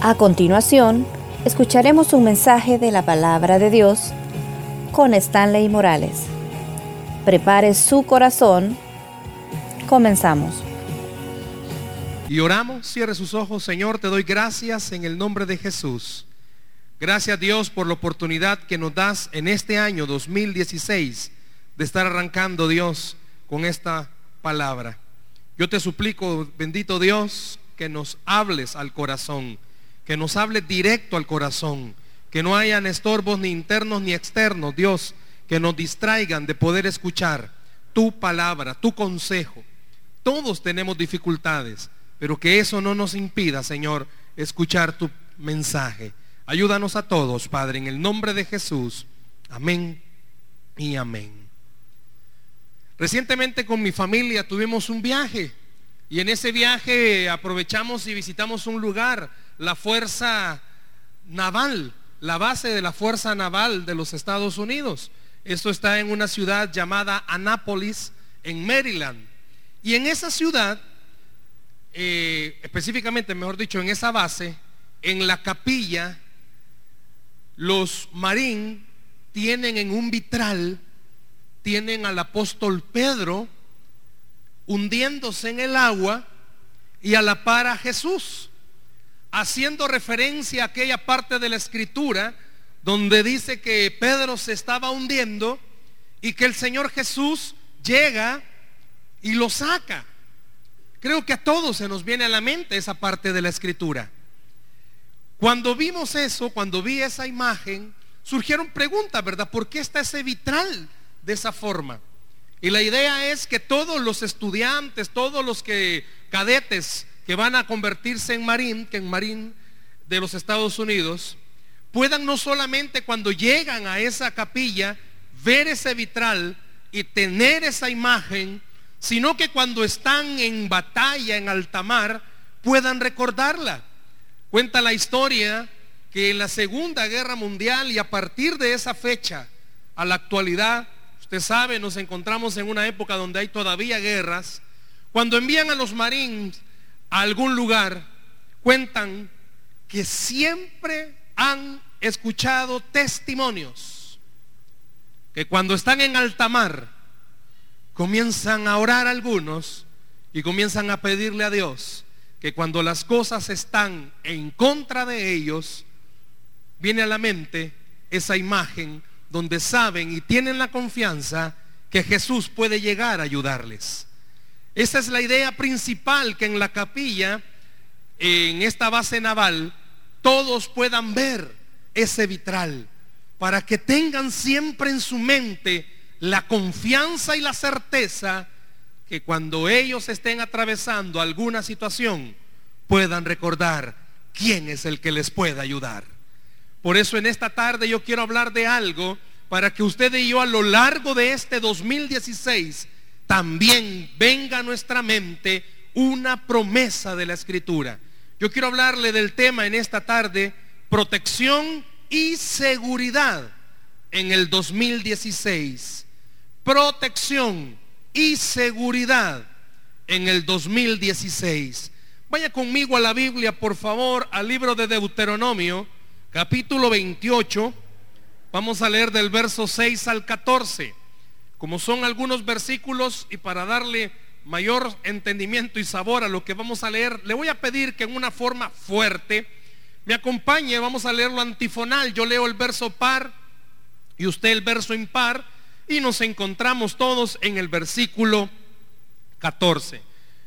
A continuación, escucharemos un mensaje de la palabra de Dios con Stanley Morales. Prepare su corazón. Comenzamos. Y oramos, cierre sus ojos, Señor, te doy gracias en el nombre de Jesús. Gracias Dios por la oportunidad que nos das en este año 2016 de estar arrancando Dios con esta palabra. Yo te suplico, bendito Dios, que nos hables al corazón, que nos hables directo al corazón, que no hayan estorbos ni internos ni externos, Dios, que nos distraigan de poder escuchar tu palabra, tu consejo. Todos tenemos dificultades, pero que eso no nos impida, Señor, escuchar tu mensaje. Ayúdanos a todos, Padre, en el nombre de Jesús. Amén y amén. Recientemente con mi familia tuvimos un viaje y en ese viaje aprovechamos y visitamos un lugar, la Fuerza Naval, la base de la Fuerza Naval de los Estados Unidos. Esto está en una ciudad llamada Annapolis, en Maryland. Y en esa ciudad, eh, específicamente, mejor dicho, en esa base, en la capilla los marín tienen en un vitral, tienen al apóstol Pedro hundiéndose en el agua y a la par a Jesús, haciendo referencia a aquella parte de la escritura donde dice que Pedro se estaba hundiendo y que el Señor Jesús llega y lo saca. Creo que a todos se nos viene a la mente esa parte de la escritura. Cuando vimos eso, cuando vi esa imagen, surgieron preguntas, ¿verdad? ¿Por qué está ese vitral de esa forma? Y la idea es que todos los estudiantes, todos los que cadetes que van a convertirse en marín, que en marín de los Estados Unidos, puedan no solamente cuando llegan a esa capilla ver ese vitral y tener esa imagen, sino que cuando están en batalla en alta mar puedan recordarla. Cuenta la historia que en la Segunda Guerra Mundial y a partir de esa fecha a la actualidad, usted sabe, nos encontramos en una época donde hay todavía guerras, cuando envían a los marines a algún lugar, cuentan que siempre han escuchado testimonios que cuando están en alta mar comienzan a orar algunos y comienzan a pedirle a Dios que cuando las cosas están en contra de ellos, viene a la mente esa imagen donde saben y tienen la confianza que Jesús puede llegar a ayudarles. Esa es la idea principal que en la capilla, en esta base naval, todos puedan ver ese vitral, para que tengan siempre en su mente la confianza y la certeza que cuando ellos estén atravesando alguna situación puedan recordar quién es el que les puede ayudar. Por eso en esta tarde yo quiero hablar de algo para que usted y yo a lo largo de este 2016 también venga a nuestra mente una promesa de la escritura. Yo quiero hablarle del tema en esta tarde, protección y seguridad en el 2016. Protección y seguridad en el 2016. Vaya conmigo a la Biblia, por favor, al libro de Deuteronomio, capítulo 28. Vamos a leer del verso 6 al 14. Como son algunos versículos y para darle mayor entendimiento y sabor a lo que vamos a leer, le voy a pedir que en una forma fuerte me acompañe. Vamos a leerlo antifonal. Yo leo el verso par y usted el verso impar y nos encontramos todos en el versículo 14.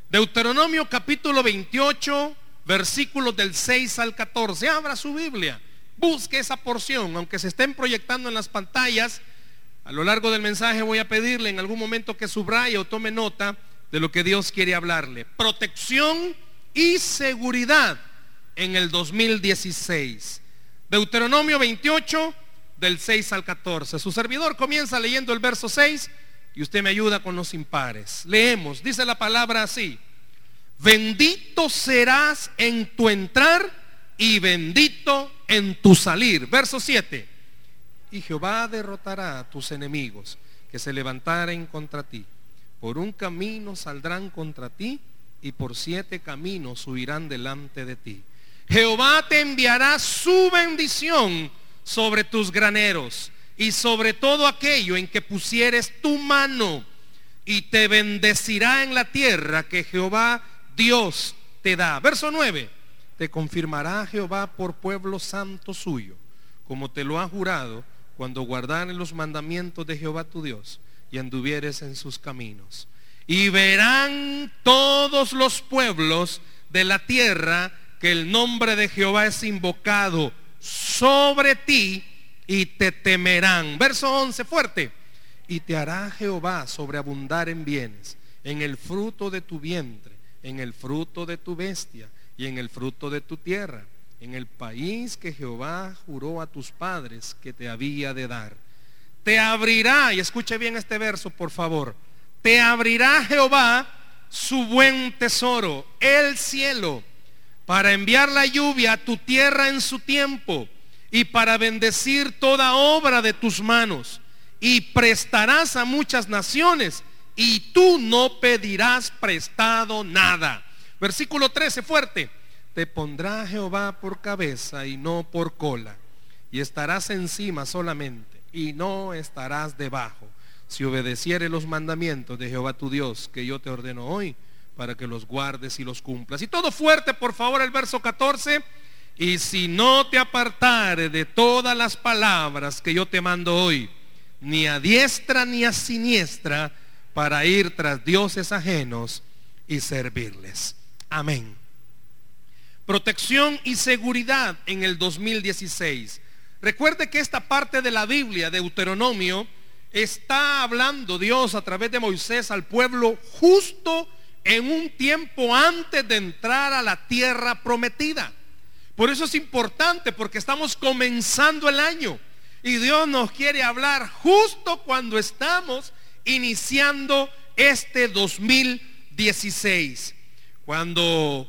Deuteronomio capítulo 28, versículos del 6 al 14. Abra su Biblia, busque esa porción, aunque se estén proyectando en las pantallas. A lo largo del mensaje voy a pedirle en algún momento que subraye o tome nota de lo que Dios quiere hablarle. Protección y seguridad en el 2016. Deuteronomio 28, del 6 al 14. Su servidor comienza leyendo el verso 6 y usted me ayuda con los impares. Leemos, dice la palabra así. Bendito serás en tu entrar y bendito en tu salir. Verso 7. Y Jehová derrotará a tus enemigos que se levantaren contra ti. Por un camino saldrán contra ti y por siete caminos huirán delante de ti. Jehová te enviará su bendición sobre tus graneros y sobre todo aquello en que pusieres tu mano y te bendecirá en la tierra que Jehová Dios te da. Verso 9, te confirmará Jehová por pueblo santo suyo, como te lo ha jurado cuando guardares los mandamientos de Jehová tu Dios y anduvieres en sus caminos. Y verán todos los pueblos de la tierra que el nombre de Jehová es invocado sobre ti y te temerán. Verso 11, fuerte. Y te hará Jehová sobreabundar en bienes, en el fruto de tu vientre, en el fruto de tu bestia y en el fruto de tu tierra, en el país que Jehová juró a tus padres que te había de dar. Te abrirá, y escuche bien este verso, por favor, te abrirá Jehová su buen tesoro, el cielo, para enviar la lluvia a tu tierra en su tiempo y para bendecir toda obra de tus manos. Y prestarás a muchas naciones y tú no pedirás prestado nada. Versículo 13, fuerte. Te pondrá Jehová por cabeza y no por cola. Y estarás encima solamente y no estarás debajo si obedeciere los mandamientos de Jehová tu Dios que yo te ordeno hoy, para que los guardes y los cumplas. Y todo fuerte, por favor, el verso 14. Y si no te apartare de todas las palabras que yo te mando hoy, ni a diestra ni a siniestra, para ir tras dioses ajenos y servirles. Amén. Protección y seguridad en el 2016. Recuerde que esta parte de la Biblia, de Deuteronomio, está hablando Dios a través de Moisés al pueblo justo en un tiempo antes de entrar a la tierra prometida. Por eso es importante porque estamos comenzando el año y Dios nos quiere hablar justo cuando estamos iniciando este 2016. Cuando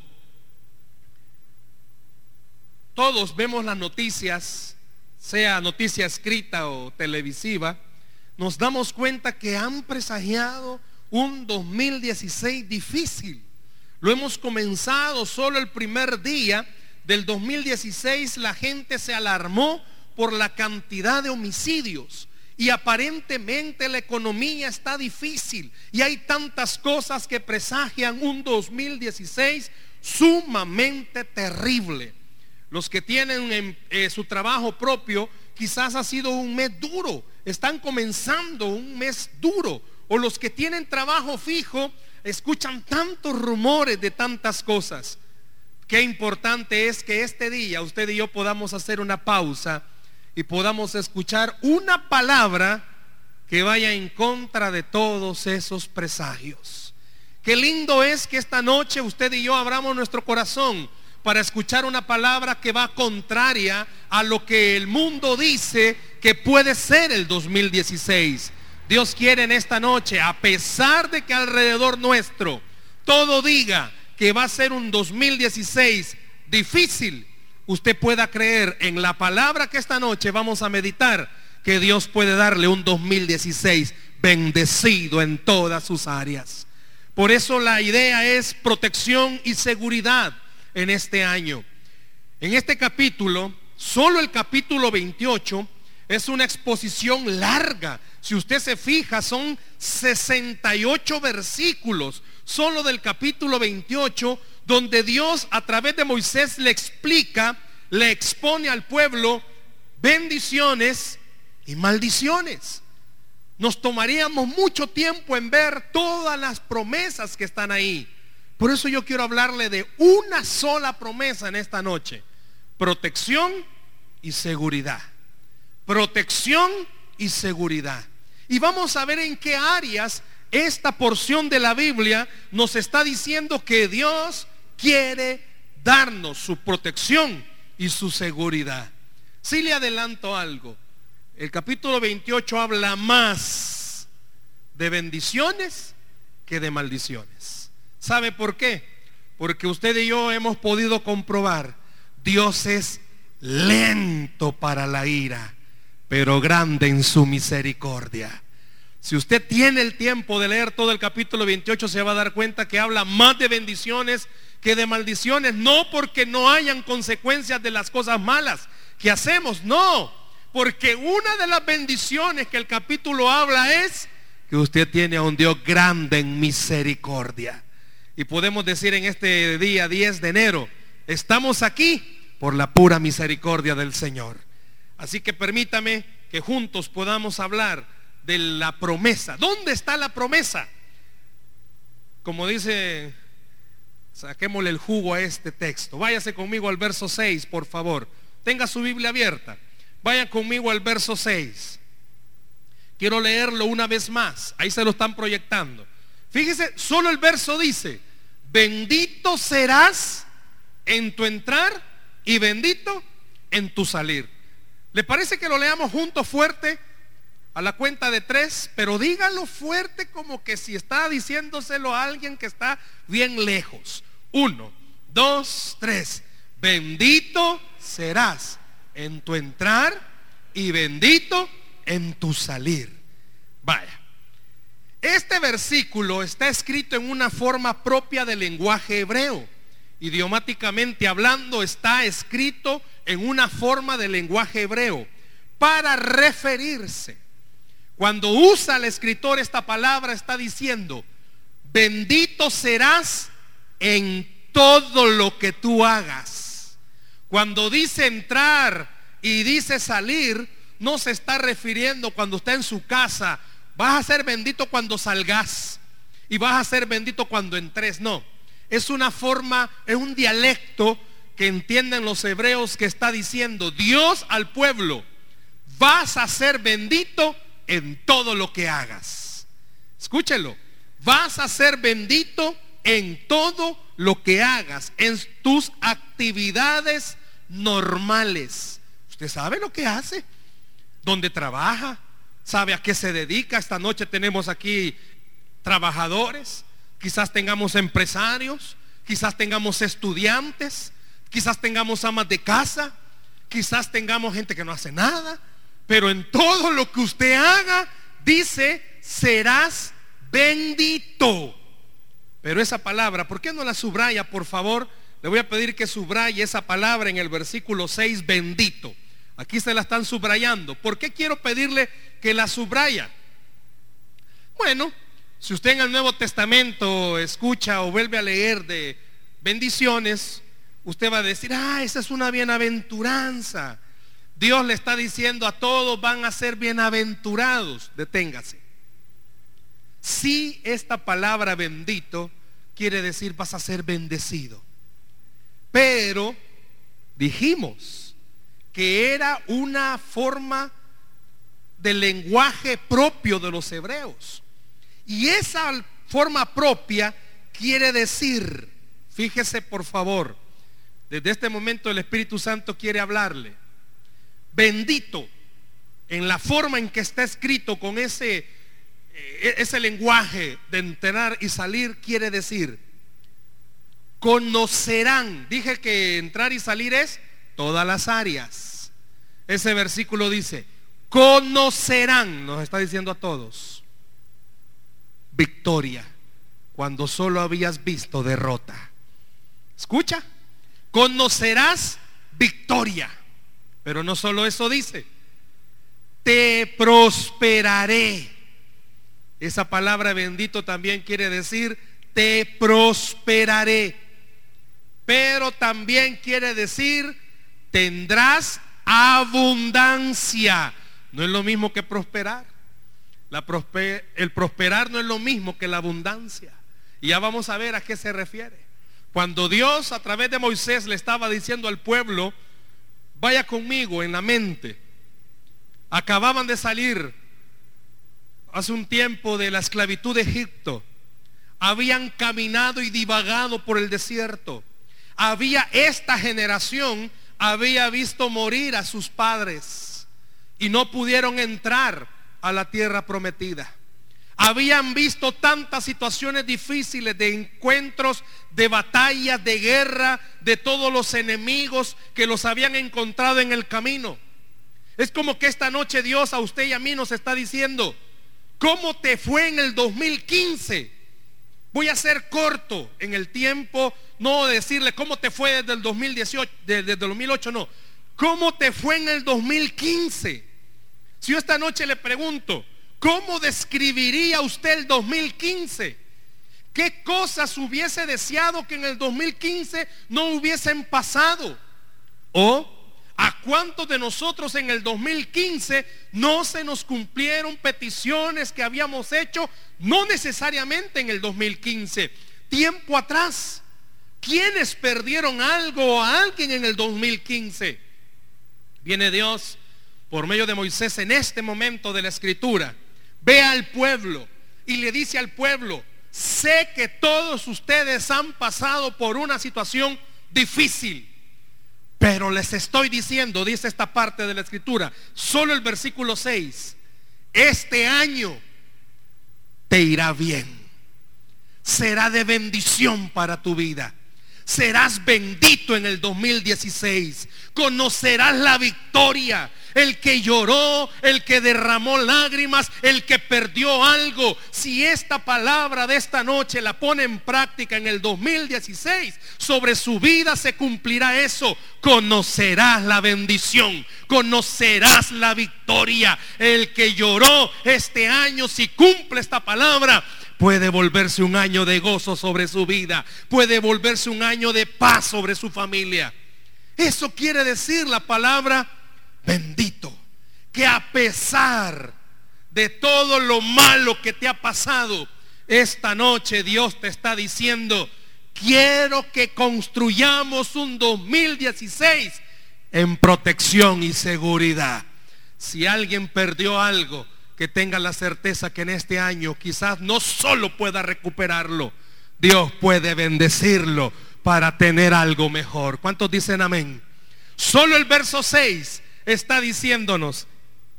todos vemos las noticias, sea noticia escrita o televisiva, nos damos cuenta que han presagiado un 2016 difícil. Lo hemos comenzado solo el primer día del 2016, la gente se alarmó por la cantidad de homicidios. Y aparentemente la economía está difícil y hay tantas cosas que presagian un 2016 sumamente terrible. Los que tienen eh, su trabajo propio, quizás ha sido un mes duro, están comenzando un mes duro. O los que tienen trabajo fijo, escuchan tantos rumores de tantas cosas. Qué importante es que este día usted y yo podamos hacer una pausa y podamos escuchar una palabra que vaya en contra de todos esos presagios. Qué lindo es que esta noche usted y yo abramos nuestro corazón para escuchar una palabra que va contraria a lo que el mundo dice que puede ser el 2016. Dios quiere en esta noche, a pesar de que alrededor nuestro todo diga que va a ser un 2016 difícil, usted pueda creer en la palabra que esta noche vamos a meditar, que Dios puede darle un 2016 bendecido en todas sus áreas. Por eso la idea es protección y seguridad en este año. En este capítulo, solo el capítulo 28 es una exposición larga. Si usted se fija, son 68 versículos solo del capítulo 28, donde Dios a través de Moisés le explica, le expone al pueblo bendiciones y maldiciones. Nos tomaríamos mucho tiempo en ver todas las promesas que están ahí. Por eso yo quiero hablarle de una sola promesa en esta noche. Protección y seguridad. Protección y seguridad. Y vamos a ver en qué áreas esta porción de la Biblia nos está diciendo que Dios quiere darnos su protección y su seguridad. Si le adelanto algo, el capítulo 28 habla más de bendiciones que de maldiciones. ¿Sabe por qué? Porque usted y yo hemos podido comprobar, Dios es lento para la ira, pero grande en su misericordia. Si usted tiene el tiempo de leer todo el capítulo 28, se va a dar cuenta que habla más de bendiciones que de maldiciones, no porque no hayan consecuencias de las cosas malas que hacemos, no, porque una de las bendiciones que el capítulo habla es que usted tiene a un Dios grande en misericordia. Y podemos decir en este día 10 de enero, estamos aquí por la pura misericordia del Señor. Así que permítame que juntos podamos hablar de la promesa. ¿Dónde está la promesa? Como dice, saquémosle el jugo a este texto. Váyase conmigo al verso 6, por favor. Tenga su Biblia abierta. Vaya conmigo al verso 6. Quiero leerlo una vez más. Ahí se lo están proyectando. Fíjese, solo el verso dice, bendito serás en tu entrar y bendito en tu salir. ¿Le parece que lo leamos juntos fuerte? A la cuenta de tres, pero dígalo fuerte como que si está diciéndoselo a alguien que está bien lejos. Uno, dos, tres. Bendito serás en tu entrar y bendito en tu salir. Vaya. Este versículo está escrito en una forma propia del lenguaje hebreo. Idiomáticamente hablando, está escrito en una forma del lenguaje hebreo para referirse. Cuando usa el escritor esta palabra, está diciendo, bendito serás en todo lo que tú hagas. Cuando dice entrar y dice salir, no se está refiriendo cuando está en su casa, vas a ser bendito cuando salgas y vas a ser bendito cuando entres. No, es una forma, es un dialecto que entienden los hebreos que está diciendo, Dios al pueblo, vas a ser bendito en todo lo que hagas. Escúchelo, vas a ser bendito en todo lo que hagas, en tus actividades normales. Usted sabe lo que hace, dónde trabaja, sabe a qué se dedica. Esta noche tenemos aquí trabajadores, quizás tengamos empresarios, quizás tengamos estudiantes, quizás tengamos amas de casa, quizás tengamos gente que no hace nada, pero en todo lo que usted haga, dice, serás bendito. Pero esa palabra, ¿por qué no la subraya, por favor? Le voy a pedir que subraye esa palabra en el versículo 6, bendito. Aquí se la están subrayando. ¿Por qué quiero pedirle que la subraya? Bueno, si usted en el Nuevo Testamento escucha o vuelve a leer de bendiciones, usted va a decir, ah, esa es una bienaventuranza. Dios le está diciendo a todos van a ser bienaventurados. Deténgase. Si esta palabra bendito quiere decir vas a ser bendecido. Pero dijimos que era una forma del lenguaje propio de los hebreos. Y esa forma propia quiere decir, fíjese por favor, desde este momento el Espíritu Santo quiere hablarle. Bendito en la forma en que está escrito con ese, eh, ese lenguaje de entrar y salir, quiere decir, conocerán. Dije que entrar y salir es todas las áreas. Ese versículo dice, conocerán, nos está diciendo a todos, victoria, cuando solo habías visto derrota. Escucha, conocerás victoria. Pero no solo eso dice, te prosperaré. Esa palabra bendito también quiere decir, te prosperaré. Pero también quiere decir, tendrás abundancia. No es lo mismo que prosperar. El prosperar no es lo mismo que la abundancia. Y ya vamos a ver a qué se refiere. Cuando Dios a través de Moisés le estaba diciendo al pueblo, vaya conmigo en la mente, acababan de salir hace un tiempo de la esclavitud de Egipto, habían caminado y divagado por el desierto, había esta generación, había visto morir a sus padres y no pudieron entrar a la tierra prometida. Habían visto tantas situaciones difíciles de encuentros, de batallas, de guerra, de todos los enemigos que los habían encontrado en el camino. Es como que esta noche Dios a usted y a mí nos está diciendo, ¿cómo te fue en el 2015? Voy a ser corto en el tiempo, no decirle cómo te fue desde el 2018, desde el 2008, no. ¿Cómo te fue en el 2015? Si yo esta noche le pregunto, ¿cómo describiría usted el 2015? ¿Qué cosas hubiese deseado que en el 2015 no hubiesen pasado? ¿O a cuántos de nosotros en el 2015 no se nos cumplieron peticiones que habíamos hecho, no necesariamente en el 2015, tiempo atrás? ¿Quiénes perdieron algo o alguien en el 2015? Viene Dios por medio de Moisés en este momento de la escritura. Ve al pueblo y le dice al pueblo, sé que todos ustedes han pasado por una situación difícil. Pero les estoy diciendo, dice esta parte de la escritura, solo el versículo 6, este año te irá bien. Será de bendición para tu vida. Serás bendito en el 2016. Conocerás la victoria. El que lloró, el que derramó lágrimas, el que perdió algo. Si esta palabra de esta noche la pone en práctica en el 2016, sobre su vida se cumplirá eso. Conocerás la bendición, conocerás la victoria. El que lloró este año, si cumple esta palabra, puede volverse un año de gozo sobre su vida, puede volverse un año de paz sobre su familia. Eso quiere decir la palabra bendito, que a pesar de todo lo malo que te ha pasado, esta noche Dios te está diciendo, quiero que construyamos un 2016 en protección y seguridad. Si alguien perdió algo, que tenga la certeza que en este año quizás no solo pueda recuperarlo, Dios puede bendecirlo para tener algo mejor. ¿Cuántos dicen amén? Solo el verso 6 está diciéndonos,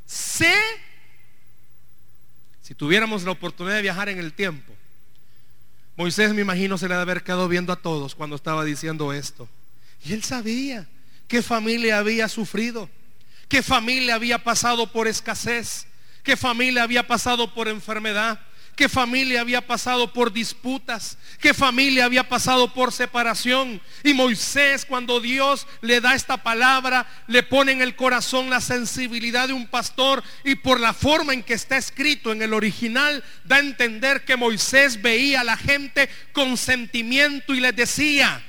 sé, si tuviéramos la oportunidad de viajar en el tiempo, Moisés me imagino se le debe haber quedado viendo a todos cuando estaba diciendo esto. Y él sabía qué familia había sufrido, qué familia había pasado por escasez, qué familia había pasado por enfermedad, qué familia había pasado por disputas, qué familia había pasado por separación. Y Moisés, cuando Dios le da esta palabra, le pone en el corazón la sensibilidad de un pastor y por la forma en que está escrito en el original, da a entender que Moisés veía a la gente con sentimiento y les decía,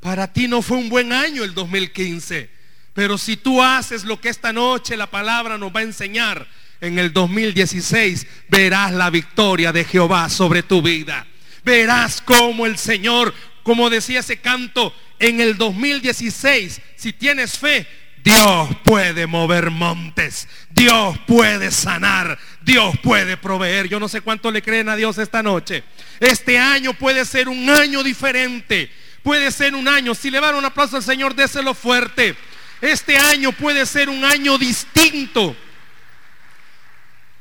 para ti no fue un buen año el 2015, pero si tú haces lo que esta noche la palabra nos va a enseñar, en el 2016 verás la victoria de Jehová sobre tu vida. Verás cómo el Señor, como decía ese canto, en el 2016, si tienes fe, Dios puede mover montes, Dios puede sanar, Dios puede proveer. Yo no sé cuánto le creen a Dios esta noche. Este año puede ser un año diferente, puede ser un año, si le van un aplauso al Señor, déselo fuerte. Este año puede ser un año distinto.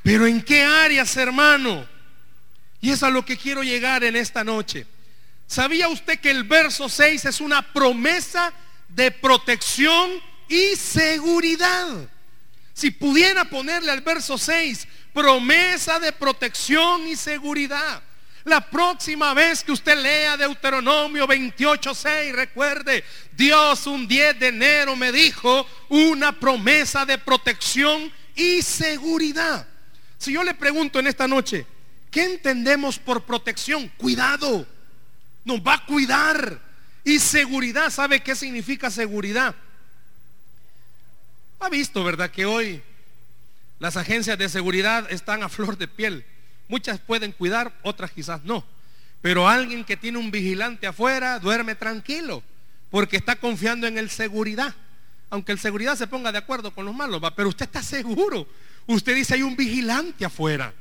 Pero ¿en qué áreas, hermano? Y es a lo que quiero llegar en esta noche. ¿Sabía usted que el verso 6 es una promesa de protección y seguridad? Si pudiera ponerle al verso 6, promesa de protección y seguridad. La próxima vez que usted lea Deuteronomio 28.6, recuerde, Dios un 10 de enero me dijo una promesa de protección y seguridad. Si yo le pregunto en esta noche, ¿qué entendemos por protección? Cuidado. Nos va a cuidar. Y seguridad, ¿sabe qué significa seguridad? Ha visto, ¿verdad? Que hoy las agencias de seguridad están a flor de piel. Muchas pueden cuidar, otras quizás no. Pero alguien que tiene un vigilante afuera duerme tranquilo porque está confiando en el seguridad. Aunque el seguridad se ponga de acuerdo con los malos, va, pero usted está seguro Usted dice, hay un vigilante afuera.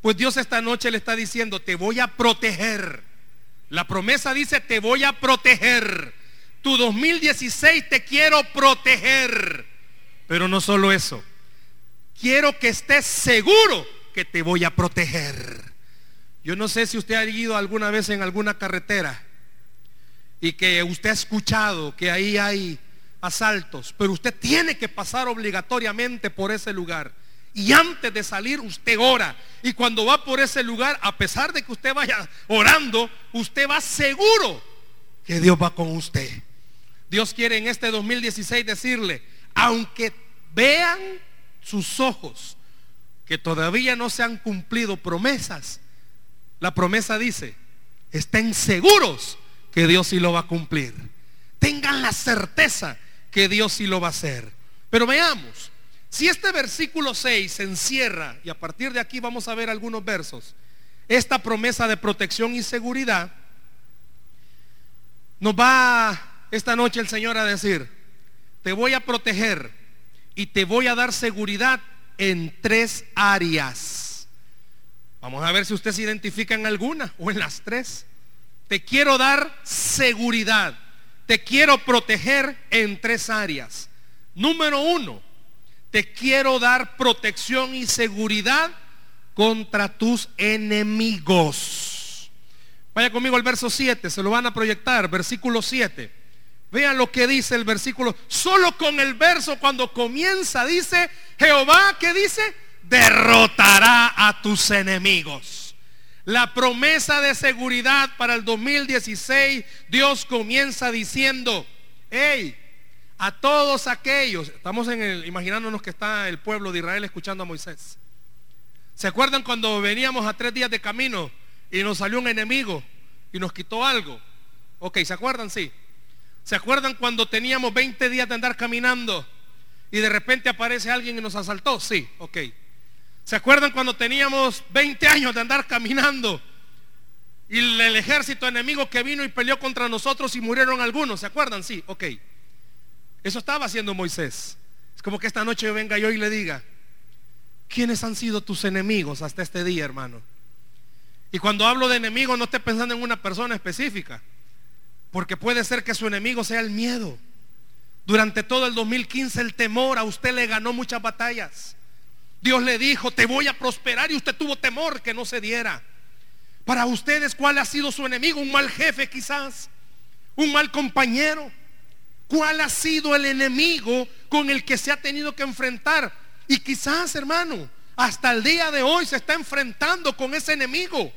Pues Dios esta noche le está diciendo, te voy a proteger. La promesa dice, te voy a proteger. Tu 2016 te quiero proteger. Pero no solo eso. Quiero que estés seguro que te voy a proteger. Yo no sé si usted ha ido alguna vez en alguna carretera y que usted ha escuchado que ahí hay asaltos, pero usted tiene que pasar obligatoriamente por ese lugar. Y antes de salir usted ora. Y cuando va por ese lugar, a pesar de que usted vaya orando, usted va seguro que Dios va con usted. Dios quiere en este 2016 decirle, aunque vean sus ojos que todavía no se han cumplido promesas, la promesa dice, estén seguros que Dios sí lo va a cumplir. Tengan la certeza que Dios sí lo va a hacer. Pero veamos, si este versículo 6 se encierra, y a partir de aquí vamos a ver algunos versos, esta promesa de protección y seguridad, nos va esta noche el Señor a decir, te voy a proteger y te voy a dar seguridad en tres áreas. Vamos a ver si usted se identifica en alguna o en las tres. Te quiero dar seguridad. Te quiero proteger en tres áreas. Número uno, te quiero dar protección y seguridad contra tus enemigos. Vaya conmigo al verso 7, se lo van a proyectar, versículo 7. Vean lo que dice el versículo. Solo con el verso cuando comienza dice, Jehová, ¿qué dice? Derrotará a tus enemigos. La promesa de seguridad para el 2016, Dios comienza diciendo, hey, a todos aquellos, estamos en el, imaginándonos que está el pueblo de Israel escuchando a Moisés. ¿Se acuerdan cuando veníamos a tres días de camino y nos salió un enemigo y nos quitó algo? Ok, ¿se acuerdan? Sí. ¿Se acuerdan cuando teníamos 20 días de andar caminando y de repente aparece alguien y nos asaltó? Sí, ok. ¿Se acuerdan cuando teníamos 20 años de andar caminando y el ejército enemigo que vino y peleó contra nosotros y murieron algunos? ¿Se acuerdan? Sí, ok. Eso estaba haciendo Moisés. Es como que esta noche yo venga yo y le diga, ¿quiénes han sido tus enemigos hasta este día, hermano? Y cuando hablo de enemigos no esté pensando en una persona específica. Porque puede ser que su enemigo sea el miedo. Durante todo el 2015 el temor a usted le ganó muchas batallas. Dios le dijo, te voy a prosperar y usted tuvo temor que no se diera. Para ustedes, ¿cuál ha sido su enemigo? Un mal jefe quizás, un mal compañero. ¿Cuál ha sido el enemigo con el que se ha tenido que enfrentar? Y quizás, hermano, hasta el día de hoy se está enfrentando con ese enemigo.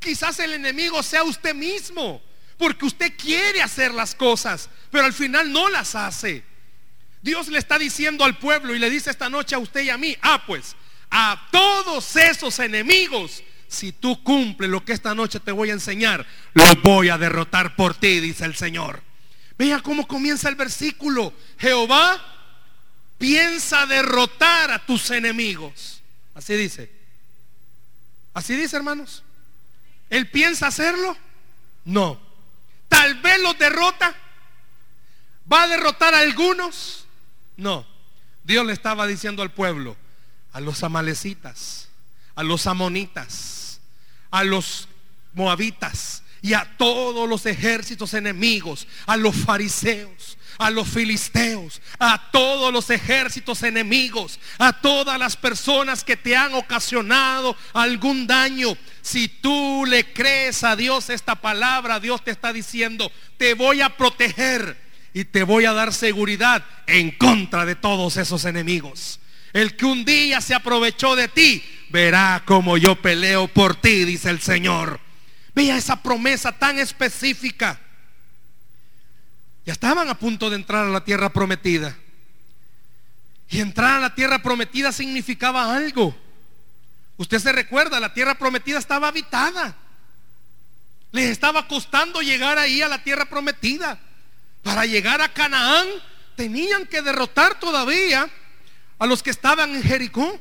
Quizás el enemigo sea usted mismo porque usted quiere hacer las cosas, pero al final no las hace. Dios le está diciendo al pueblo y le dice esta noche a usted y a mí, ah pues, a todos esos enemigos, si tú cumples lo que esta noche te voy a enseñar, los voy a derrotar por ti, dice el Señor. Vea cómo comienza el versículo. Jehová piensa derrotar a tus enemigos. Así dice. Así dice, hermanos. ¿Él piensa hacerlo? No. Tal vez los derrota. ¿Va a derrotar a algunos? No. Dios le estaba diciendo al pueblo, a los amalecitas, a los amonitas, a los moabitas y a todos los ejércitos enemigos, a los fariseos, a los filisteos, a todos los ejércitos enemigos, a todas las personas que te han ocasionado algún daño. Si tú le crees a Dios esta palabra, Dios te está diciendo, te voy a proteger y te voy a dar seguridad en contra de todos esos enemigos. El que un día se aprovechó de ti, verá como yo peleo por ti, dice el Señor. Vea esa promesa tan específica. Ya estaban a punto de entrar a la tierra prometida. Y entrar a la tierra prometida significaba algo. Usted se recuerda, la tierra prometida estaba habitada. Les estaba costando llegar ahí a la tierra prometida. Para llegar a Canaán tenían que derrotar todavía a los que estaban en Jericó.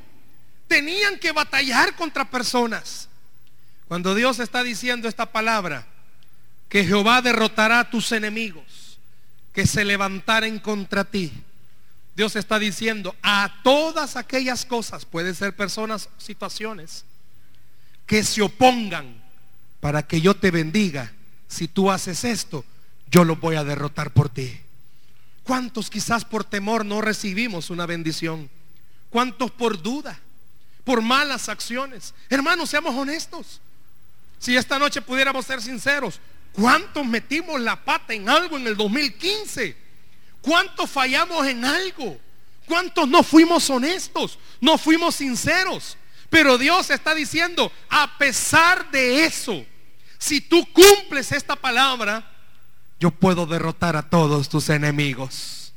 Tenían que batallar contra personas. Cuando Dios está diciendo esta palabra, que Jehová derrotará a tus enemigos que se levantaren contra ti. Dios está diciendo a todas aquellas cosas, pueden ser personas, situaciones, que se opongan para que yo te bendiga. Si tú haces esto, yo lo voy a derrotar por ti. ¿Cuántos quizás por temor no recibimos una bendición? ¿Cuántos por duda? Por malas acciones. Hermanos, seamos honestos. Si esta noche pudiéramos ser sinceros, ¿Cuántos metimos la pata en algo en el 2015? ¿Cuántos fallamos en algo? ¿Cuántos no fuimos honestos? No fuimos sinceros. Pero Dios está diciendo, a pesar de eso, si tú cumples esta palabra, yo puedo derrotar a todos tus enemigos.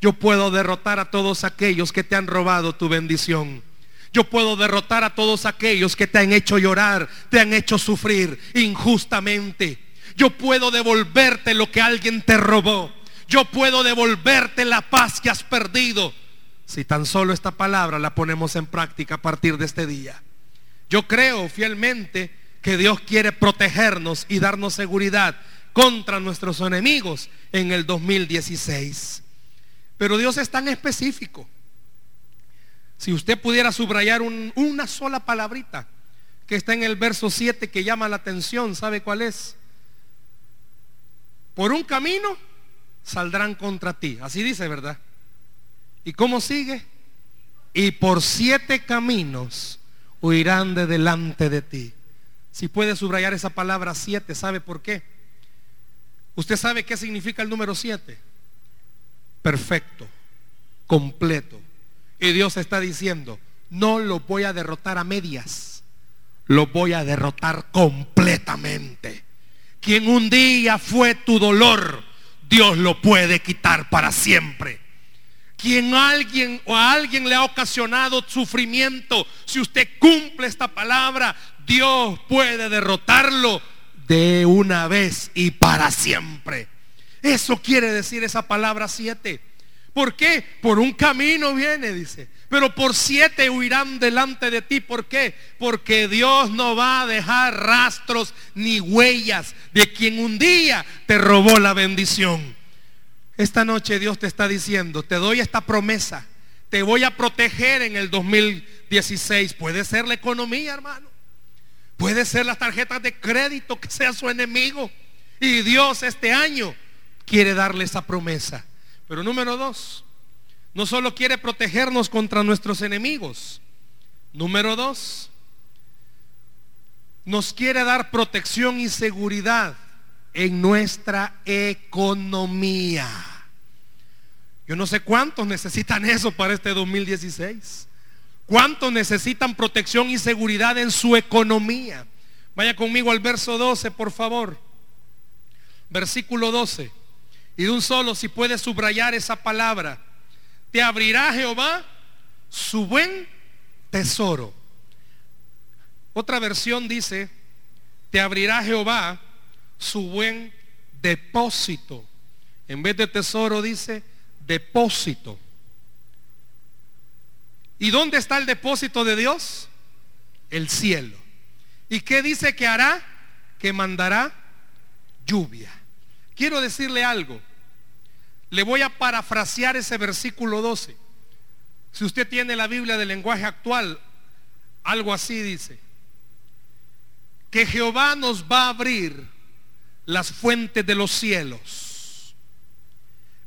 Yo puedo derrotar a todos aquellos que te han robado tu bendición. Yo puedo derrotar a todos aquellos que te han hecho llorar, te han hecho sufrir injustamente. Yo puedo devolverte lo que alguien te robó. Yo puedo devolverte la paz que has perdido. Si tan solo esta palabra la ponemos en práctica a partir de este día. Yo creo fielmente que Dios quiere protegernos y darnos seguridad contra nuestros enemigos en el 2016. Pero Dios es tan específico. Si usted pudiera subrayar una sola palabrita que está en el verso 7 que llama la atención, ¿sabe cuál es? Por un camino saldrán contra ti. Así dice, ¿verdad? ¿Y cómo sigue? Y por siete caminos huirán de delante de ti. Si puede subrayar esa palabra siete, ¿sabe por qué? Usted sabe qué significa el número siete. Perfecto, completo. Y Dios está diciendo, no lo voy a derrotar a medias, lo voy a derrotar completamente. Quien un día fue tu dolor, Dios lo puede quitar para siempre. Quien alguien o a alguien le ha ocasionado sufrimiento, si usted cumple esta palabra, Dios puede derrotarlo de una vez y para siempre. Eso quiere decir esa palabra siete. ¿Por qué? Por un camino viene, dice. Pero por siete huirán delante de ti. ¿Por qué? Porque Dios no va a dejar rastros ni huellas de quien un día te robó la bendición. Esta noche Dios te está diciendo, te doy esta promesa. Te voy a proteger en el 2016. Puede ser la economía, hermano. Puede ser las tarjetas de crédito que sea su enemigo. Y Dios este año quiere darle esa promesa. Pero número dos, no solo quiere protegernos contra nuestros enemigos. Número dos, nos quiere dar protección y seguridad en nuestra economía. Yo no sé cuántos necesitan eso para este 2016. ¿Cuántos necesitan protección y seguridad en su economía? Vaya conmigo al verso 12, por favor. Versículo 12. Y de un solo, si puede subrayar esa palabra, te abrirá Jehová su buen tesoro. Otra versión dice, te abrirá Jehová su buen depósito. En vez de tesoro dice depósito. ¿Y dónde está el depósito de Dios? El cielo. ¿Y qué dice que hará? Que mandará lluvia. Quiero decirle algo. Le voy a parafrasear ese versículo 12. Si usted tiene la Biblia del lenguaje actual, algo así dice. Que Jehová nos va a abrir las fuentes de los cielos.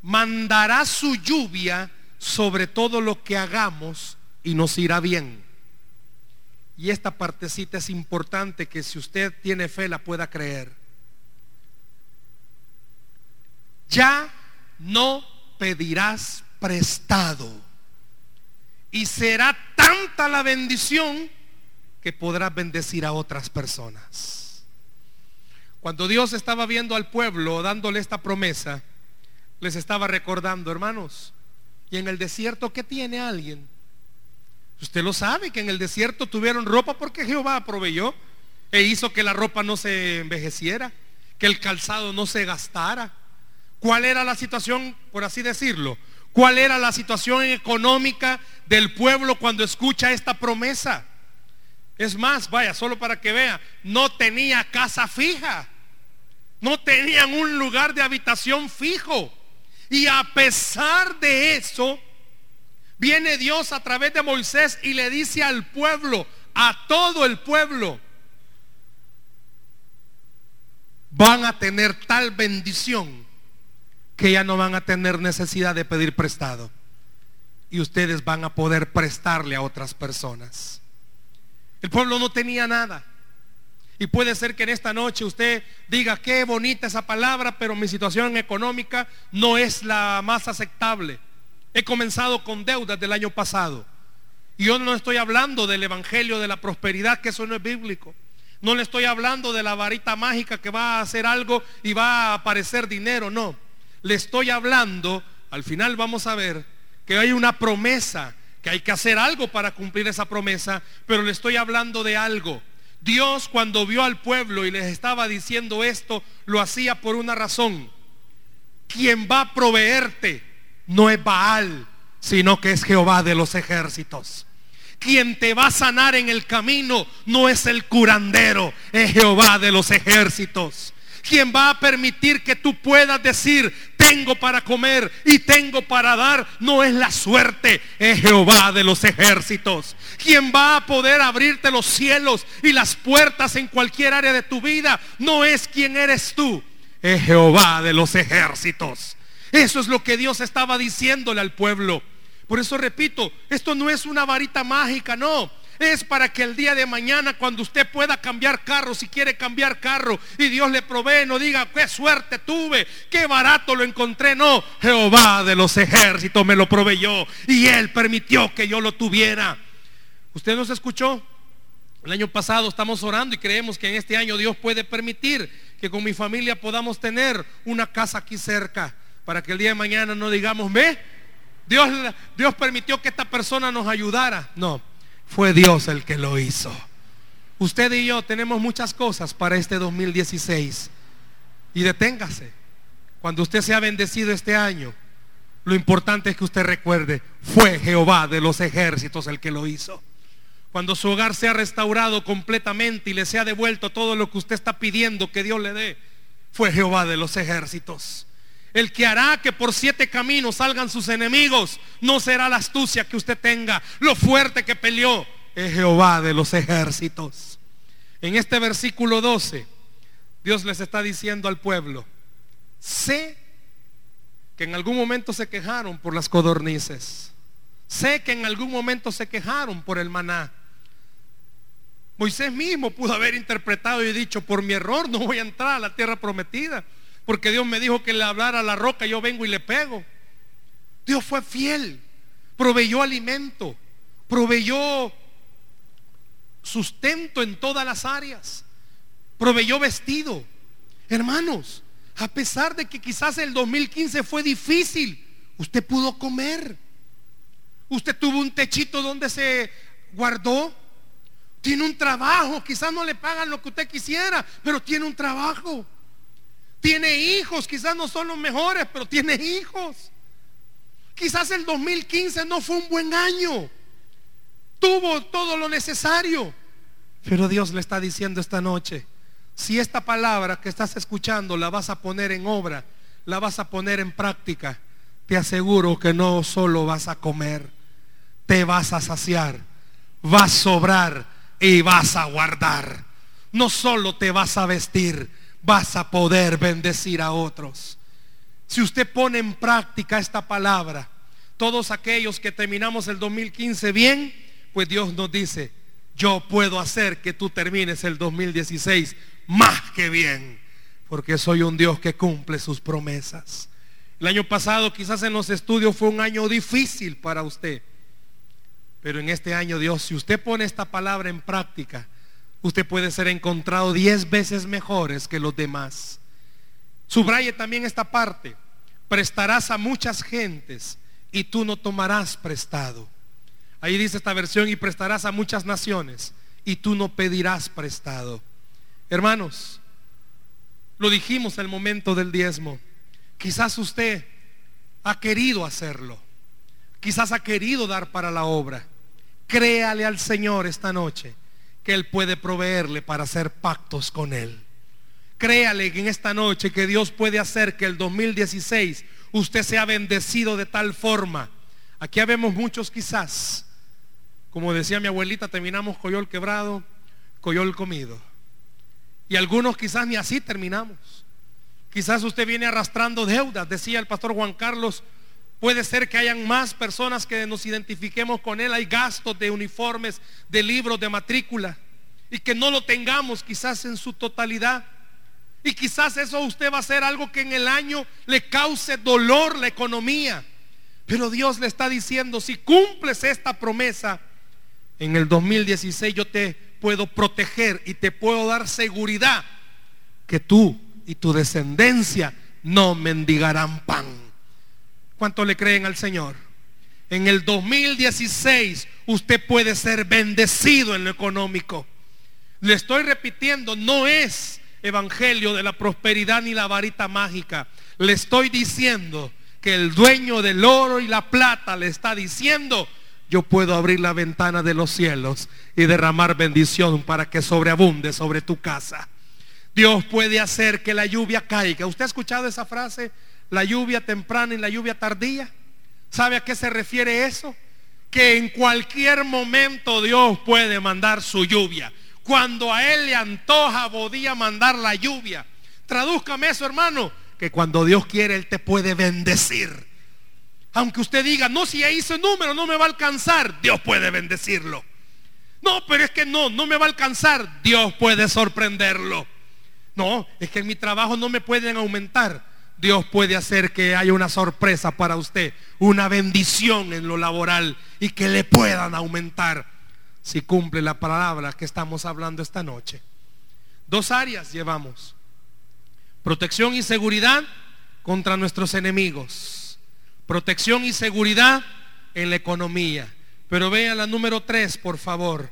Mandará su lluvia sobre todo lo que hagamos y nos irá bien. Y esta partecita es importante que si usted tiene fe la pueda creer. Ya no pedirás prestado. Y será tanta la bendición que podrás bendecir a otras personas. Cuando Dios estaba viendo al pueblo, dándole esta promesa, les estaba recordando, hermanos, y en el desierto, ¿qué tiene alguien? Usted lo sabe, que en el desierto tuvieron ropa porque Jehová proveyó e hizo que la ropa no se envejeciera, que el calzado no se gastara ¿Cuál era la situación, por así decirlo? ¿Cuál era la situación económica del pueblo cuando escucha esta promesa? Es más, vaya, solo para que vea, no tenía casa fija. No tenían un lugar de habitación fijo. Y a pesar de eso, viene Dios a través de Moisés y le dice al pueblo, a todo el pueblo, van a tener tal bendición que ya no van a tener necesidad de pedir prestado. Y ustedes van a poder prestarle a otras personas. El pueblo no tenía nada. Y puede ser que en esta noche usted diga, qué bonita esa palabra, pero mi situación económica no es la más aceptable. He comenzado con deudas del año pasado. Y yo no estoy hablando del Evangelio de la prosperidad, que eso no es bíblico. No le estoy hablando de la varita mágica que va a hacer algo y va a aparecer dinero, no. Le estoy hablando, al final vamos a ver, que hay una promesa, que hay que hacer algo para cumplir esa promesa, pero le estoy hablando de algo. Dios cuando vio al pueblo y les estaba diciendo esto, lo hacía por una razón. Quien va a proveerte no es Baal, sino que es Jehová de los ejércitos. Quien te va a sanar en el camino no es el curandero, es Jehová de los ejércitos. Quien va a permitir que tú puedas decir, tengo para comer y tengo para dar, no es la suerte, es Jehová de los ejércitos. Quien va a poder abrirte los cielos y las puertas en cualquier área de tu vida, no es quien eres tú, es Jehová de los ejércitos. Eso es lo que Dios estaba diciéndole al pueblo. Por eso repito, esto no es una varita mágica, no. Es para que el día de mañana, cuando usted pueda cambiar carro, si quiere cambiar carro, y Dios le provee, no diga, qué suerte tuve, qué barato lo encontré. No, Jehová de los ejércitos me lo proveyó y Él permitió que yo lo tuviera. ¿Usted nos escuchó? El año pasado estamos orando y creemos que en este año Dios puede permitir que con mi familia podamos tener una casa aquí cerca para que el día de mañana no digamos, ve, Dios, Dios permitió que esta persona nos ayudara. No, fue Dios el que lo hizo. Usted y yo tenemos muchas cosas para este 2016. Y deténgase. Cuando usted sea bendecido este año, lo importante es que usted recuerde, fue Jehová de los ejércitos el que lo hizo. Cuando su hogar sea restaurado completamente y le sea devuelto todo lo que usted está pidiendo que Dios le dé, fue Jehová de los ejércitos. El que hará que por siete caminos salgan sus enemigos no será la astucia que usted tenga, lo fuerte que peleó es Jehová de los ejércitos. En este versículo 12, Dios les está diciendo al pueblo, sé que en algún momento se quejaron por las codornices, sé que en algún momento se quejaron por el maná. Moisés mismo pudo haber interpretado y dicho, por mi error no voy a entrar a la tierra prometida. Porque Dios me dijo que le hablara a la roca, yo vengo y le pego. Dios fue fiel, proveyó alimento, proveyó sustento en todas las áreas, proveyó vestido. Hermanos, a pesar de que quizás el 2015 fue difícil, usted pudo comer. Usted tuvo un techito donde se guardó. Tiene un trabajo, quizás no le pagan lo que usted quisiera, pero tiene un trabajo. Tiene hijos, quizás no son los mejores, pero tiene hijos. Quizás el 2015 no fue un buen año. Tuvo todo lo necesario. Pero Dios le está diciendo esta noche, si esta palabra que estás escuchando la vas a poner en obra, la vas a poner en práctica, te aseguro que no solo vas a comer, te vas a saciar, vas a sobrar y vas a guardar. No solo te vas a vestir, vas a poder bendecir a otros. Si usted pone en práctica esta palabra, todos aquellos que terminamos el 2015 bien, pues Dios nos dice, yo puedo hacer que tú termines el 2016 más que bien, porque soy un Dios que cumple sus promesas. El año pasado quizás en los estudios fue un año difícil para usted, pero en este año Dios, si usted pone esta palabra en práctica, usted puede ser encontrado diez veces mejores que los demás. Subraye también esta parte. Prestarás a muchas gentes y tú no tomarás prestado. Ahí dice esta versión y prestarás a muchas naciones y tú no pedirás prestado. Hermanos, lo dijimos el momento del diezmo. Quizás usted ha querido hacerlo. Quizás ha querido dar para la obra. Créale al Señor esta noche que Él puede proveerle para hacer pactos con Él. Créale en esta noche que Dios puede hacer que el 2016 usted sea bendecido de tal forma. Aquí habemos muchos quizás, como decía mi abuelita, terminamos coyol quebrado, coyol comido. Y algunos quizás ni así terminamos. Quizás usted viene arrastrando deudas, decía el pastor Juan Carlos, Puede ser que hayan más personas que nos identifiquemos con Él. Hay gastos de uniformes, de libros, de matrícula. Y que no lo tengamos quizás en su totalidad. Y quizás eso usted va a ser algo que en el año le cause dolor la economía. Pero Dios le está diciendo, si cumples esta promesa, en el 2016 yo te puedo proteger y te puedo dar seguridad que tú y tu descendencia no mendigarán pan. ¿Cuánto le creen al Señor? En el 2016 usted puede ser bendecido en lo económico. Le estoy repitiendo, no es evangelio de la prosperidad ni la varita mágica. Le estoy diciendo que el dueño del oro y la plata le está diciendo, yo puedo abrir la ventana de los cielos y derramar bendición para que sobreabunde sobre tu casa. Dios puede hacer que la lluvia caiga. ¿Usted ha escuchado esa frase? La lluvia temprana y la lluvia tardía. ¿Sabe a qué se refiere eso? Que en cualquier momento Dios puede mandar su lluvia. Cuando a Él le antoja, podía mandar la lluvia. Tradúzcame eso, hermano. Que cuando Dios quiere, Él te puede bendecir. Aunque usted diga, no, si ya hice número, no me va a alcanzar. Dios puede bendecirlo. No, pero es que no, no me va a alcanzar. Dios puede sorprenderlo. No, es que en mi trabajo no me pueden aumentar. Dios puede hacer que haya una sorpresa para usted, una bendición en lo laboral y que le puedan aumentar si cumple la palabra que estamos hablando esta noche. Dos áreas llevamos. Protección y seguridad contra nuestros enemigos. Protección y seguridad en la economía. Pero vean la número tres, por favor.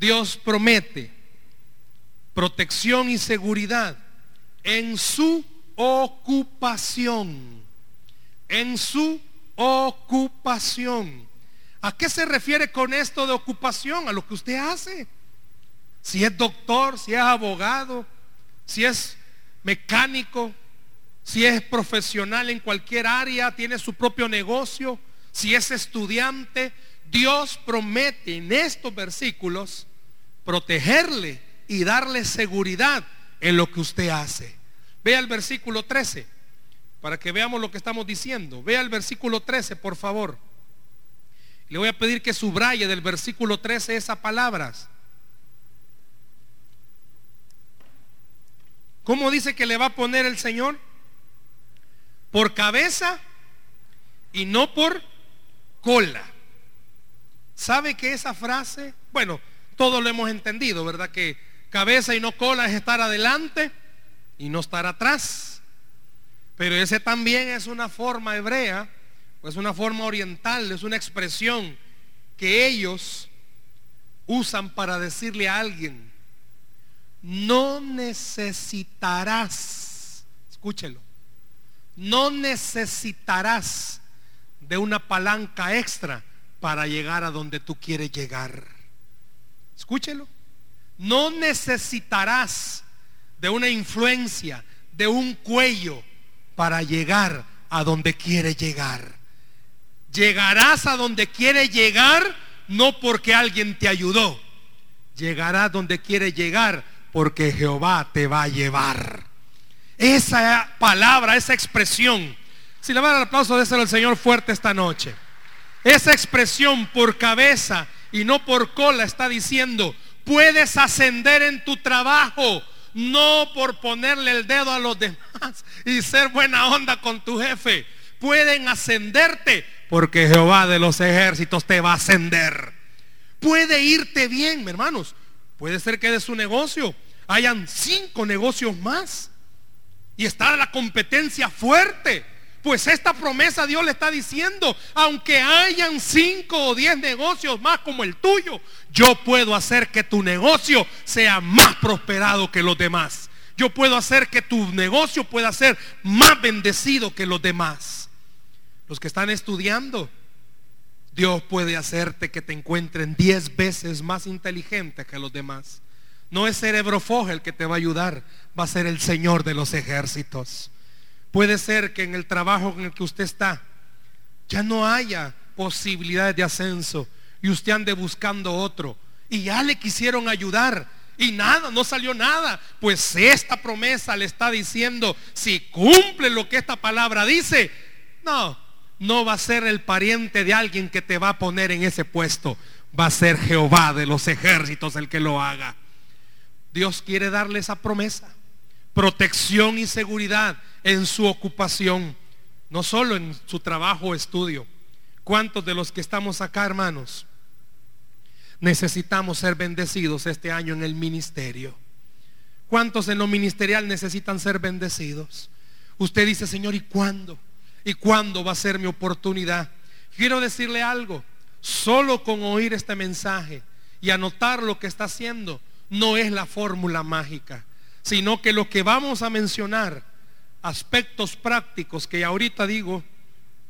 Dios promete protección y seguridad en su ocupación. En su ocupación. ¿A qué se refiere con esto de ocupación? A lo que usted hace. Si es doctor, si es abogado, si es mecánico, si es profesional en cualquier área, tiene su propio negocio, si es estudiante, Dios promete en estos versículos protegerle y darle seguridad en lo que usted hace. Vea el versículo 13 para que veamos lo que estamos diciendo. Vea el versículo 13, por favor. Le voy a pedir que subraye del versículo 13 esas palabras. ¿Cómo dice que le va a poner el Señor? Por cabeza y no por cola. ¿Sabe que esa frase, bueno, todos lo hemos entendido, ¿verdad? Que cabeza y no cola es estar adelante y no estar atrás. Pero ese también es una forma hebrea es una forma oriental, es una expresión que ellos usan para decirle a alguien, no necesitarás, escúchelo, no necesitarás de una palanca extra para llegar a donde tú quieres llegar. Escúchelo. No necesitarás de una influencia, de un cuello para llegar a donde quieres llegar. Llegarás a donde quiere llegar no porque alguien te ayudó. Llegarás donde quiere llegar porque Jehová te va a llevar. Esa palabra, esa expresión. Si le va a dar aplauso, déselo al Señor fuerte esta noche. Esa expresión por cabeza y no por cola está diciendo, puedes ascender en tu trabajo, no por ponerle el dedo a los demás y ser buena onda con tu jefe. Pueden ascenderte porque Jehová de los ejércitos te va a ascender. Puede irte bien, hermanos. Puede ser que de su negocio hayan cinco negocios más. Y está la competencia fuerte. Pues esta promesa Dios le está diciendo, aunque hayan cinco o diez negocios más como el tuyo, yo puedo hacer que tu negocio sea más prosperado que los demás. Yo puedo hacer que tu negocio pueda ser más bendecido que los demás los que están estudiando, Dios puede hacerte que te encuentren diez veces más inteligente que los demás. No es cerebro el que te va a ayudar, va a ser el Señor de los ejércitos. Puede ser que en el trabajo en el que usted está ya no haya posibilidades de ascenso y usted ande buscando otro. Y ya le quisieron ayudar y nada, no salió nada. Pues esta promesa le está diciendo, si cumple lo que esta palabra dice, no, no va a ser el pariente de alguien que te va a poner en ese puesto. Va a ser Jehová de los ejércitos el que lo haga. Dios quiere darle esa promesa. Protección y seguridad en su ocupación. No solo en su trabajo o estudio. ¿Cuántos de los que estamos acá, hermanos? necesitamos ser bendecidos este año en el ministerio. ¿Cuántos en lo ministerial necesitan ser bendecidos? Usted dice, Señor, ¿y cuándo? ¿Y cuándo va a ser mi oportunidad? Quiero decirle algo, solo con oír este mensaje y anotar lo que está haciendo, no es la fórmula mágica, sino que lo que vamos a mencionar, aspectos prácticos que ahorita digo,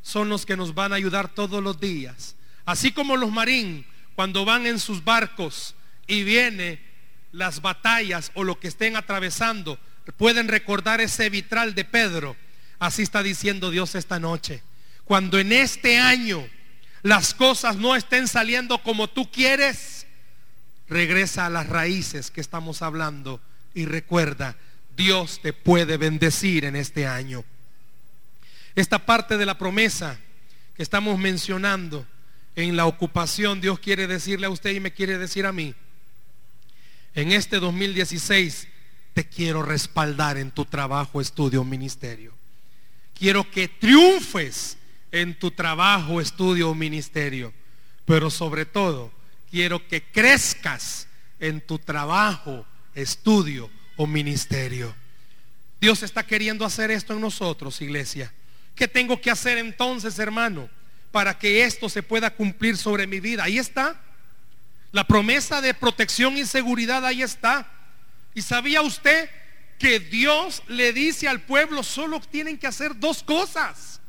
son los que nos van a ayudar todos los días. Así como los marín, cuando van en sus barcos y viene las batallas o lo que estén atravesando, pueden recordar ese vitral de Pedro. Así está diciendo Dios esta noche. Cuando en este año las cosas no estén saliendo como tú quieres, regresa a las raíces que estamos hablando y recuerda, Dios te puede bendecir en este año. Esta parte de la promesa que estamos mencionando en la ocupación, Dios quiere decirle a usted y me quiere decir a mí, en este 2016 te quiero respaldar en tu trabajo, estudio, ministerio. Quiero que triunfes en tu trabajo, estudio o ministerio. Pero sobre todo, quiero que crezcas en tu trabajo, estudio o ministerio. Dios está queriendo hacer esto en nosotros, iglesia. ¿Qué tengo que hacer entonces, hermano, para que esto se pueda cumplir sobre mi vida? Ahí está. La promesa de protección y seguridad ahí está. ¿Y sabía usted que Dios le dice al pueblo, solo tienen que hacer dos cosas?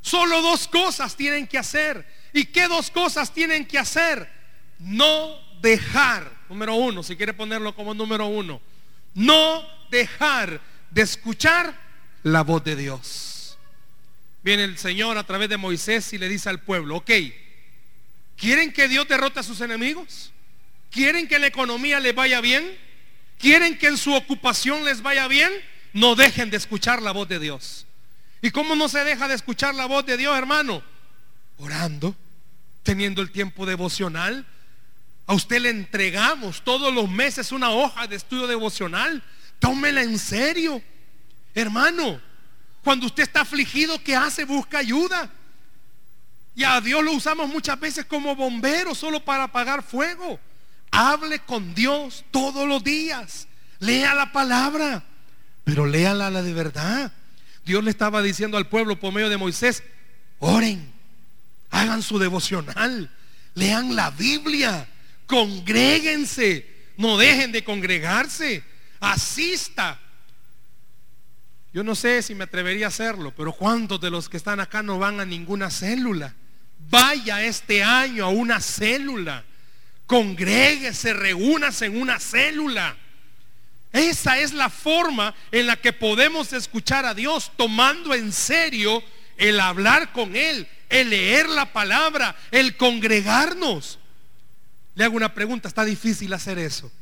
Solo dos cosas tienen que hacer. ¿Y qué dos cosas tienen que hacer? No dejar, número uno, si quiere ponerlo como número uno, no dejar de escuchar la voz de Dios. Viene el Señor a través de Moisés y le dice al pueblo, ok, ¿quieren que Dios derrote a sus enemigos? ¿Quieren que la economía les vaya bien? ¿Quieren que en su ocupación les vaya bien? No dejen de escuchar la voz de Dios. ¿Y cómo no se deja de escuchar la voz de Dios, hermano? Orando, teniendo el tiempo devocional. A usted le entregamos todos los meses una hoja de estudio devocional. Tómela en serio. Hermano, cuando usted está afligido, ¿qué hace? Busca ayuda. Y a Dios lo usamos muchas veces como bombero, solo para apagar fuego. Hable con Dios todos los días. Lea la palabra, pero léala la de verdad. Dios le estaba diciendo al pueblo por medio de Moisés, oren, hagan su devocional, lean la Biblia, congréguense, no dejen de congregarse, asista. Yo no sé si me atrevería a hacerlo, pero ¿cuántos de los que están acá no van a ninguna célula? Vaya este año a una célula, congréguese, reúnase en una célula. Esa es la forma en la que podemos escuchar a Dios tomando en serio el hablar con Él, el leer la palabra, el congregarnos. Le hago una pregunta, está difícil hacer eso.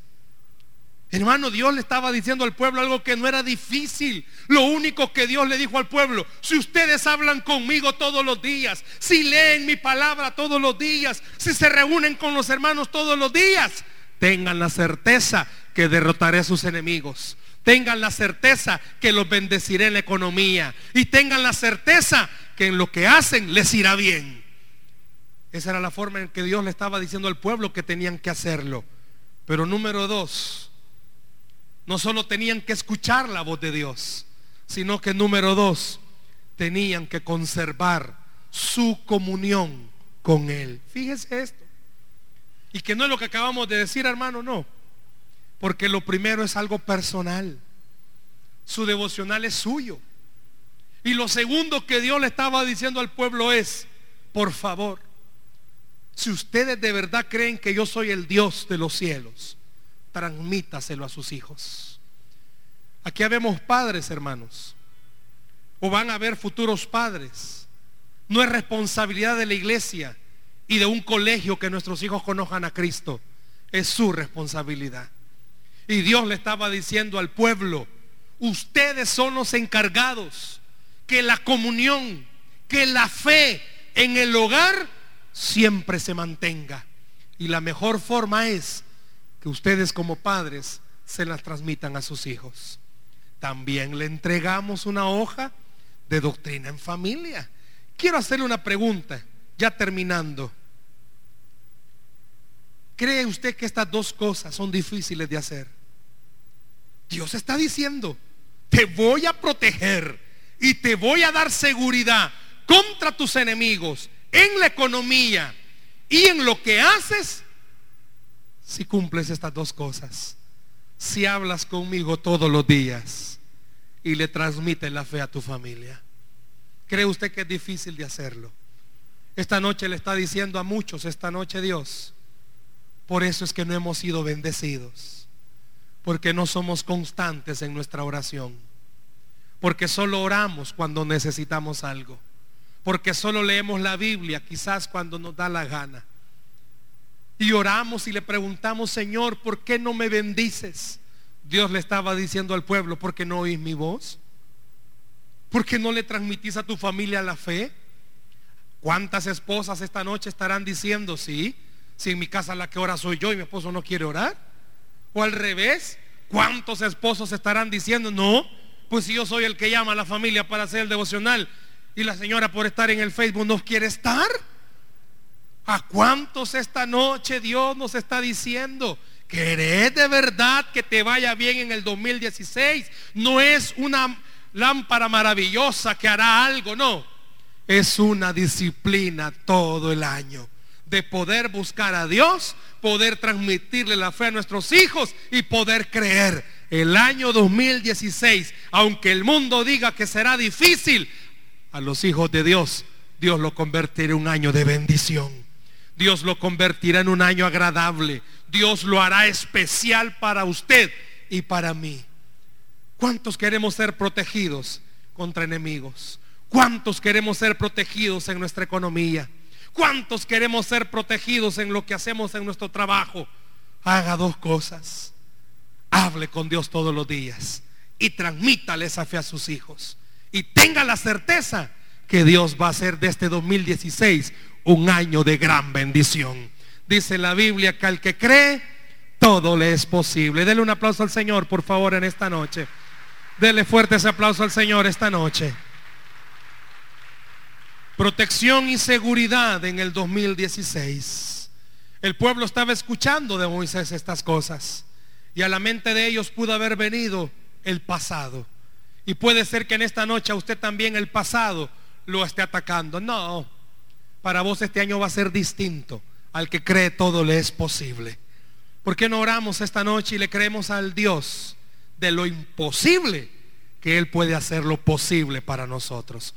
Hermano, Dios le estaba diciendo al pueblo algo que no era difícil. Lo único que Dios le dijo al pueblo, si ustedes hablan conmigo todos los días, si leen mi palabra todos los días, si se reúnen con los hermanos todos los días, tengan la certeza que derrotaré a sus enemigos. Tengan la certeza que los bendeciré en la economía. Y tengan la certeza que en lo que hacen les irá bien. Esa era la forma en que Dios le estaba diciendo al pueblo que tenían que hacerlo. Pero número dos, no solo tenían que escuchar la voz de Dios, sino que número dos, tenían que conservar su comunión con Él. Fíjese esto. Y que no es lo que acabamos de decir, hermano, no. Porque lo primero es algo personal. Su devocional es suyo. Y lo segundo que Dios le estaba diciendo al pueblo es, por favor, si ustedes de verdad creen que yo soy el Dios de los cielos, transmítaselo a sus hijos. Aquí habemos padres, hermanos. O van a haber futuros padres. No es responsabilidad de la iglesia y de un colegio que nuestros hijos conozcan a Cristo. Es su responsabilidad. Y Dios le estaba diciendo al pueblo, ustedes son los encargados que la comunión, que la fe en el hogar siempre se mantenga. Y la mejor forma es que ustedes como padres se las transmitan a sus hijos. También le entregamos una hoja de doctrina en familia. Quiero hacerle una pregunta, ya terminando. ¿Cree usted que estas dos cosas son difíciles de hacer? Dios está diciendo, te voy a proteger y te voy a dar seguridad contra tus enemigos en la economía y en lo que haces si cumples estas dos cosas. Si hablas conmigo todos los días y le transmites la fe a tu familia. ¿Cree usted que es difícil de hacerlo? Esta noche le está diciendo a muchos, esta noche Dios, por eso es que no hemos sido bendecidos. Porque no somos constantes en nuestra oración. Porque solo oramos cuando necesitamos algo. Porque solo leemos la Biblia quizás cuando nos da la gana. Y oramos y le preguntamos, Señor, ¿por qué no me bendices? Dios le estaba diciendo al pueblo, ¿por qué no oís mi voz? ¿Por qué no le transmitís a tu familia la fe? ¿Cuántas esposas esta noche estarán diciendo, sí? si en mi casa la que ora soy yo y mi esposo no quiere orar? O al revés, ¿cuántos esposos estarán diciendo, no, pues si yo soy el que llama a la familia para hacer el devocional y la señora por estar en el Facebook no quiere estar? ¿A cuántos esta noche Dios nos está diciendo? ¿Querés de verdad que te vaya bien en el 2016? No es una lámpara maravillosa que hará algo, no. Es una disciplina todo el año de poder buscar a Dios, poder transmitirle la fe a nuestros hijos y poder creer. El año 2016, aunque el mundo diga que será difícil, a los hijos de Dios, Dios lo convertirá en un año de bendición. Dios lo convertirá en un año agradable. Dios lo hará especial para usted y para mí. ¿Cuántos queremos ser protegidos contra enemigos? ¿Cuántos queremos ser protegidos en nuestra economía? ¿Cuántos queremos ser protegidos en lo que hacemos en nuestro trabajo? Haga dos cosas. Hable con Dios todos los días y transmítale esa fe a sus hijos. Y tenga la certeza que Dios va a hacer de este 2016 un año de gran bendición. Dice la Biblia que al que cree, todo le es posible. Dele un aplauso al Señor, por favor, en esta noche. Dele fuerte ese aplauso al Señor esta noche protección y seguridad en el 2016. El pueblo estaba escuchando de Moisés estas cosas y a la mente de ellos pudo haber venido el pasado. Y puede ser que en esta noche a usted también el pasado lo esté atacando. No, para vos este año va a ser distinto. Al que cree todo le es posible. ¿Por qué no oramos esta noche y le creemos al Dios de lo imposible que Él puede hacer lo posible para nosotros?